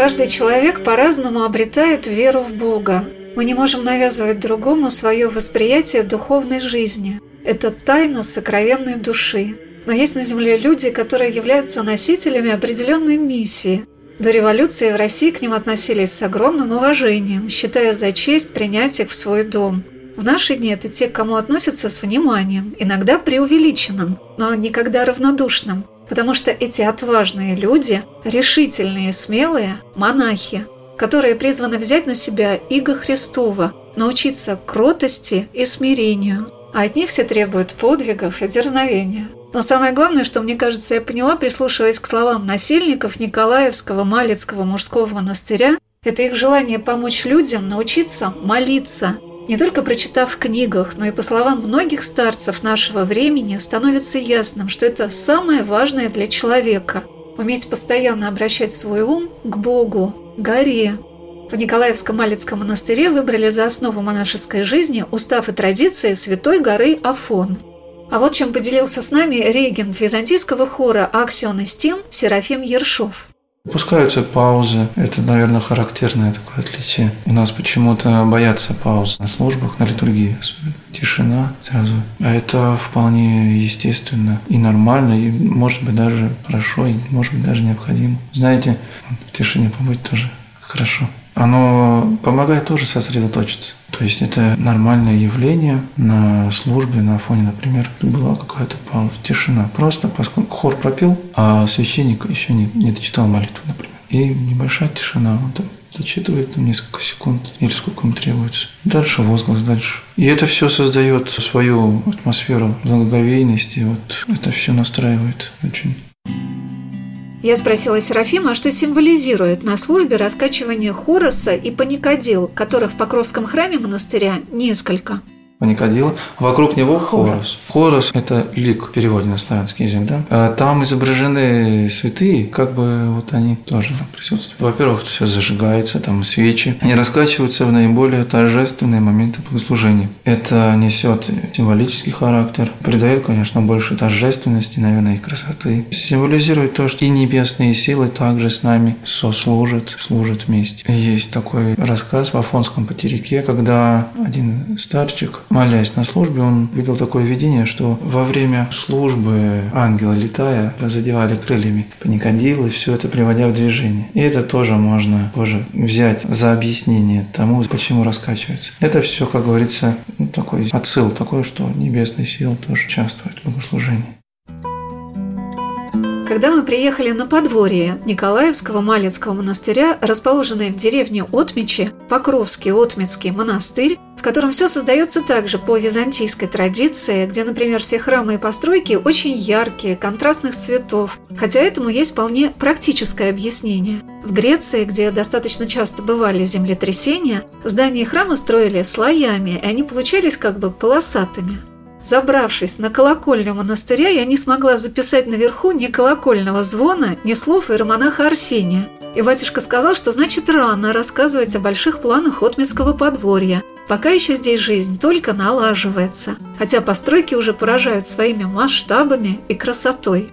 Каждый человек по-разному обретает веру в Бога. Мы не можем навязывать другому свое восприятие духовной жизни. Это тайна сокровенной души. Но есть на Земле люди, которые являются носителями определенной миссии. До революции в России к ним относились с огромным уважением, считая за честь принять их в свой дом. В наши дни это те, к кому относятся с вниманием, иногда преувеличенным, но никогда равнодушным потому что эти отважные люди, решительные, смелые монахи, которые призваны взять на себя иго Христова, научиться кротости и смирению, а от них все требуют подвигов и дерзновения. Но самое главное, что мне кажется, я поняла, прислушиваясь к словам насильников Николаевского Малецкого мужского монастыря, это их желание помочь людям научиться молиться – не только прочитав в книгах, но и по словам многих старцев нашего времени, становится ясным, что это самое важное для человека – уметь постоянно обращать свой ум к Богу, горе. В Николаевском Малецком монастыре выбрали за основу монашеской жизни устав и традиции святой горы Афон. А вот чем поделился с нами регент византийского хора Аксион Истин Серафим Ершов. Пускаются паузы. Это, наверное, характерное такое отличие. У нас почему-то боятся пауз на службах, на литургии. Тишина сразу. А это вполне естественно и нормально, и может быть даже хорошо, и может быть даже необходимо. Знаете, в тишине побыть тоже хорошо оно помогает тоже сосредоточиться. То есть это нормальное явление на службе, на фоне, например, была какая-то пауза, тишина. Просто поскольку хор пропил, а священник еще не, не дочитал молитву, например. И небольшая тишина, он там зачитывает там несколько секунд или сколько ему требуется. Дальше возглас, дальше. И это все создает свою атмосферу благоговейности, вот это все настраивает очень я спросила Серафима, что символизирует на службе раскачивание хороса и паникадил, которых в Покровском храме монастыря несколько – Паникадила. Вокруг него хорос. Хорос – это лик в переводе на славянский язык, да? А там изображены святые, как бы вот они тоже присутствуют. Во-первых, все зажигается, там свечи. Они раскачиваются в наиболее торжественные моменты богослужения. Это несет символический характер, придает, конечно, больше торжественности, наверное, и красоты. Символизирует то, что и небесные силы также с нами сослужат, служат вместе. Есть такой рассказ в Афонском потерике, когда один старчик молясь на службе, он видел такое видение, что во время службы ангелы, летая, задевали крыльями паникадилы, все это приводя в движение. И это тоже можно тоже взять за объяснение тому, почему раскачивается. Это все, как говорится, ну, такой отсыл такой, что небесные силы тоже участвуют в богослужении. Когда мы приехали на подворье Николаевского Малецкого монастыря, расположенной в деревне Отмичи, Покровский Отмицкий монастырь, в котором все создается также по византийской традиции, где, например, все храмы и постройки очень яркие, контрастных цветов, хотя этому есть вполне практическое объяснение. В Греции, где достаточно часто бывали землетрясения, здания и храмы строили слоями, и они получались как бы полосатыми. Забравшись на колокольню монастыря, я не смогла записать наверху ни колокольного звона, ни слов иеромонаха Арсения. И батюшка сказал, что значит рано рассказывать о больших планах Отмецкого подворья. Пока еще здесь жизнь только налаживается, хотя постройки уже поражают своими масштабами и красотой.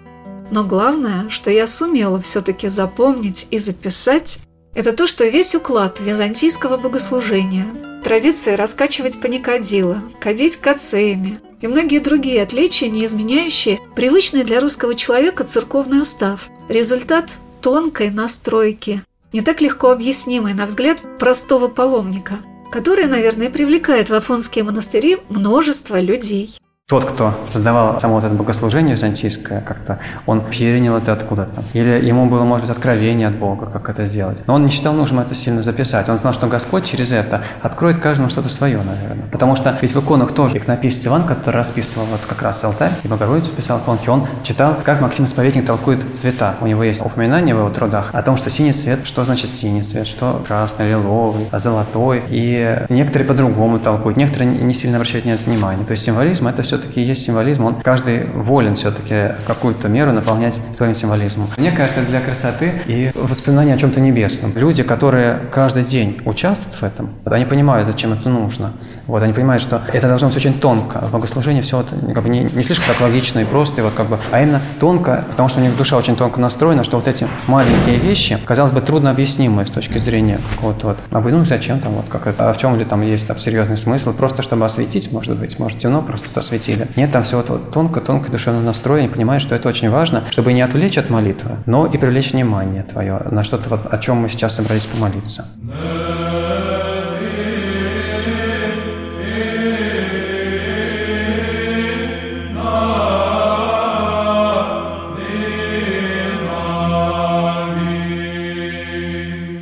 Но главное, что я сумела все-таки запомнить и записать, это то, что весь уклад византийского богослужения, традиции раскачивать паникадила, кадить кацеями, и многие другие отличия, не изменяющие привычный для русского человека церковный устав. Результат тонкой настройки, не так легко объяснимой на взгляд простого паломника, который, наверное, привлекает в афонские монастыри множество людей. Тот, кто создавал само вот это богослужение византийское, как-то он перенял это откуда-то. Или ему было, может быть, откровение от Бога, как это сделать. Но он не считал нужным это сильно записать. Он знал, что Господь через это откроет каждому что-то свое, наверное. Потому что ведь в иконах тоже иконописец Иван, который расписывал вот как раз алтарь и Богородицу писал иконки, он читал, как Максим Исповедник толкует цвета. У него есть упоминание в его трудах о том, что синий цвет, что значит синий цвет, что красный, лиловый, а золотой. И некоторые по-другому толкуют, некоторые не сильно обращают на это внимание. То есть символизм – это все все-таки есть символизм, он каждый волен все-таки какую-то меру наполнять своим символизмом. Мне кажется, для красоты и воспоминания о чем-то небесном. Люди, которые каждый день участвуют в этом, они понимают, зачем это нужно. Вот, они понимают, что это должно быть очень тонко. В богослужении все это как бы не, не слишком так логично и просто, и вот как бы, а именно тонко, потому что у них душа очень тонко настроена, что вот эти маленькие вещи, казалось бы, трудно объяснимые с точки зрения какого-то вот, а вы, ну зачем там, вот как это, а в чем ли там есть там серьезный смысл, просто чтобы осветить, может быть, может темно, просто осветить силе. Нет, там все вот тонко-тонко душевное настроение, понимаешь, что это очень важно, чтобы не отвлечь от молитвы, но и привлечь внимание твое на что-то, вот, о чем мы сейчас собрались помолиться.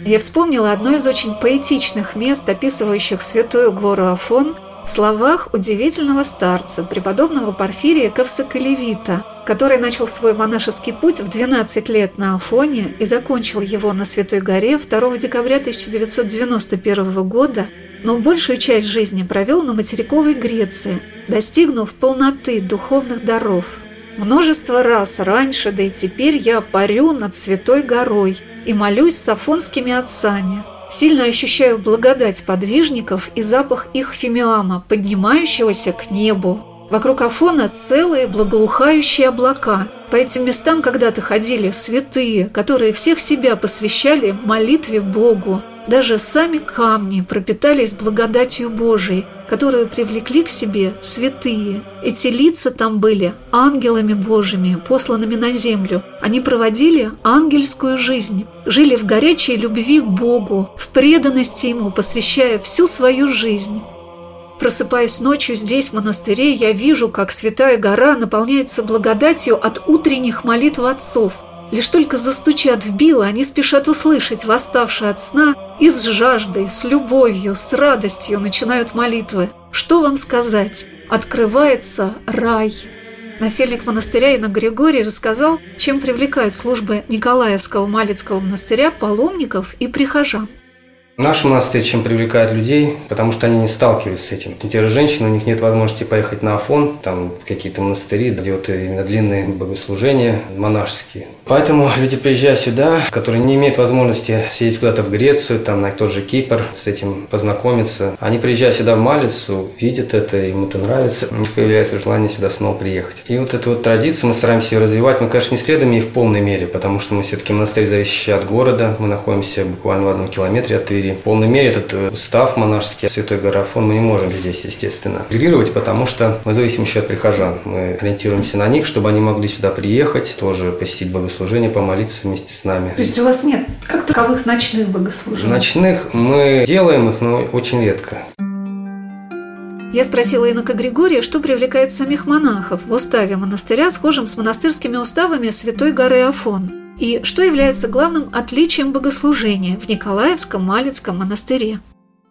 Я вспомнила одно из очень поэтичных мест, описывающих святую гору Афон, в словах удивительного старца, преподобного Порфирия Ковсоколевита, который начал свой монашеский путь в 12 лет на Афоне и закончил его на Святой горе 2 декабря 1991 года, но большую часть жизни провел на материковой Греции, достигнув полноты духовных даров. Множество раз раньше, да и теперь я парю над Святой горой и молюсь с афонскими отцами – Сильно ощущаю благодать подвижников и запах их фимиама, поднимающегося к небу. Вокруг Афона целые благоухающие облака. По этим местам когда-то ходили святые, которые всех себя посвящали молитве Богу. Даже сами камни пропитались благодатью Божией, которую привлекли к себе святые. Эти лица там были ангелами Божьими, посланными на землю. Они проводили ангельскую жизнь, жили в горячей любви к Богу, в преданности Ему, посвящая всю свою жизнь. Просыпаясь ночью здесь, в монастыре, я вижу, как святая гора наполняется благодатью от утренних молитв отцов. Лишь только застучат в било, они спешат услышать восставшие от сна и с жаждой, с любовью, с радостью начинают молитвы. Что вам сказать? Открывается рай. Насельник монастыря Инна Григорий рассказал, чем привлекают службы Николаевского Малицкого монастыря паломников и прихожан. Наш монастырь чем привлекает людей, потому что они не сталкивались с этим. Те же женщины, у них нет возможности поехать на Афон, там какие-то монастыри, где вот именно длинные богослужения монашеские. Поэтому люди, приезжая сюда, которые не имеют возможности съездить куда-то в Грецию, там на тот же Кипр, с этим познакомиться, они, приезжая сюда в Малицу, видят это, им это нравится, у них появляется желание сюда снова приехать. И вот эту вот традицию мы стараемся ее развивать. Мы, конечно, не следуем ей в полной мере, потому что мы все-таки монастырь, зависящий от города, мы находимся буквально в одном километре от Твери, Твери. В полной мере этот э, устав монашеский Святой Гарафон мы не можем здесь, естественно, интегрировать, потому что мы зависим еще от прихожан. Мы ориентируемся на них, чтобы они могли сюда приехать, тоже посетить богослужение, помолиться вместе с нами. То есть у вас нет как таковых ночных богослужений? Ночных мы делаем их, но очень редко. Я спросила инока Григория, что привлекает самих монахов в уставе монастыря, схожем с монастырскими уставами Святой горы Афон. И что является главным отличием богослужения в Николаевском Малицком монастыре?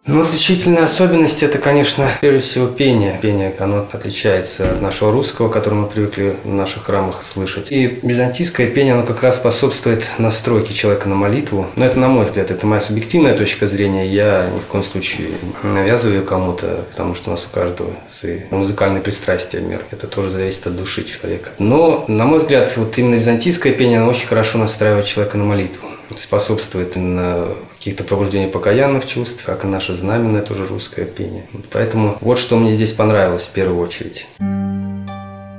Ну, отличительная особенность – это, конечно, прежде всего пение. Пение, оно отличается от нашего русского, которое мы привыкли в наших храмах слышать. И византийское пение, оно как раз способствует настройке человека на молитву. Но это, на мой взгляд, это моя субъективная точка зрения. Я ни в коем случае не навязываю ее кому-то, потому что у нас у каждого свои музыкальные пристрастия мир. Это тоже зависит от души человека. Но, на мой взгляд, вот именно византийское пение, оно очень хорошо настраивает человека на молитву способствует на каких-то пробуждению покаянных чувств, как и наше знаменное тоже русское пение. Поэтому вот что мне здесь понравилось в первую очередь.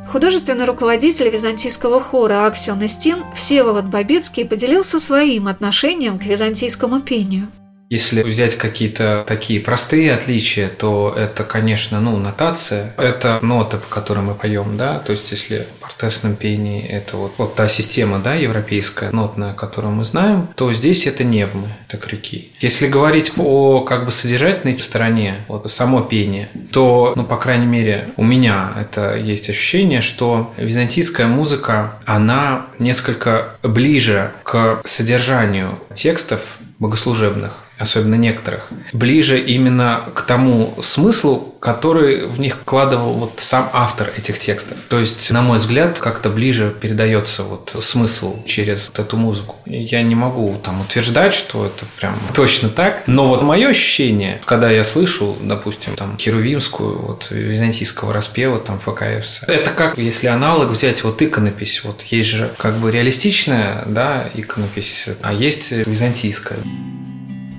Художественный руководитель византийского хора Аксион Истин Всеволод Бабицкий поделился своим отношением к византийскому пению. Если взять какие-то такие простые отличия, то это, конечно, ну, нотация. Это ноты, по которым мы поем, да. То есть, если тестном пении это вот, вот та система, да, европейская, нотная, которую мы знаем, то здесь это невмы, это крюки. Если говорить о как бы содержательной стороне, вот само пение, то, ну, по крайней мере, у меня это есть ощущение, что византийская музыка, она несколько ближе к содержанию текстов богослужебных, особенно некоторых, ближе именно к тому смыслу, который в них вкладывал вот сам автор этих текстов. То есть, на мой взгляд, как-то ближе передается вот смысл через вот эту музыку. Я не могу там утверждать, что это прям точно так, но вот мое ощущение, когда я слышу, допустим, там херувимскую, вот византийского распева, там ФКФС, это как если аналог взять вот иконопись, вот есть же как бы реалистичная, да, иконопись, а есть византийская.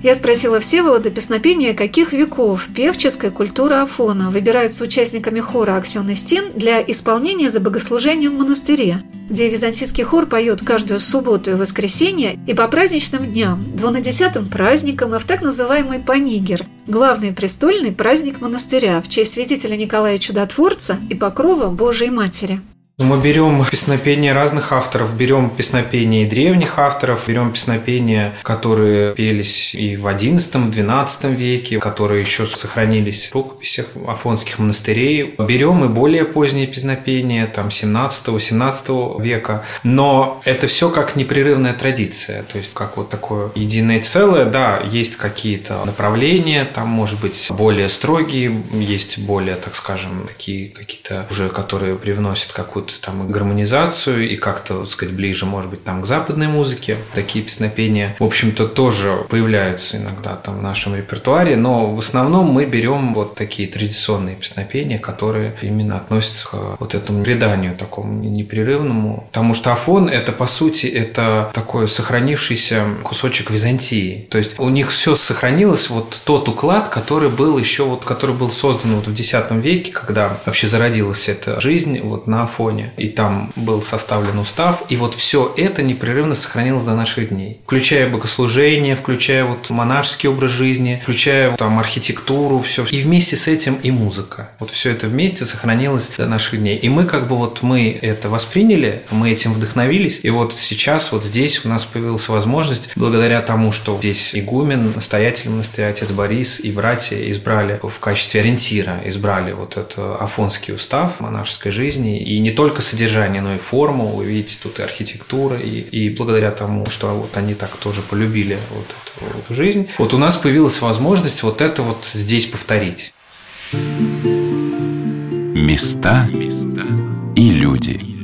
Я спросила Всеволода песнопения, каких веков певческая культура Афона выбирается участниками хора Аксион и Стин для исполнения за богослужением в монастыре, где византийский хор поет каждую субботу и воскресенье и по праздничным дням, двунадесятым праздникам и в так называемый Панигер – главный престольный праздник монастыря в честь святителя Николая Чудотворца и покрова Божией Матери. Мы берем песнопения разных авторов, берем песнопения древних авторов, берем песнопения, которые пелись и в XI-XII веке, которые еще сохранились в рукописях афонских монастырей. Берем и более поздние песнопения, там 17-18 века. Но это все как непрерывная традиция, то есть как вот такое единое целое. Да, есть какие-то направления, там может быть более строгие, есть более, так скажем, такие какие-то уже, которые привносят какую-то вот там гармонизацию и как-то, так сказать, ближе, может быть, там к западной музыке. Такие песнопения, в общем-то, тоже появляются иногда там в нашем репертуаре, но в основном мы берем вот такие традиционные песнопения, которые именно относятся к вот этому преданию такому непрерывному. Потому что Афон – это, по сути, это такой сохранившийся кусочек Византии. То есть у них все сохранилось, вот тот уклад, который был еще, вот, который был создан вот в X веке, когда вообще зародилась эта жизнь вот на Афоне законе, и там был составлен устав, и вот все это непрерывно сохранилось до наших дней, включая богослужение, включая вот монашеский образ жизни, включая там архитектуру, все, и вместе с этим и музыка. Вот все это вместе сохранилось до наших дней. И мы как бы вот мы это восприняли, мы этим вдохновились, и вот сейчас вот здесь у нас появилась возможность, благодаря тому, что здесь игумен, настоятель монастыря, отец Борис и братья избрали в качестве ориентира, избрали вот этот афонский устав монашеской жизни, и не только только содержание, но и форму. Вы видите, тут и архитектура, и, и благодаря тому, что вот они так тоже полюбили вот эту, эту жизнь, вот у нас появилась возможность вот это вот здесь повторить. Места и люди.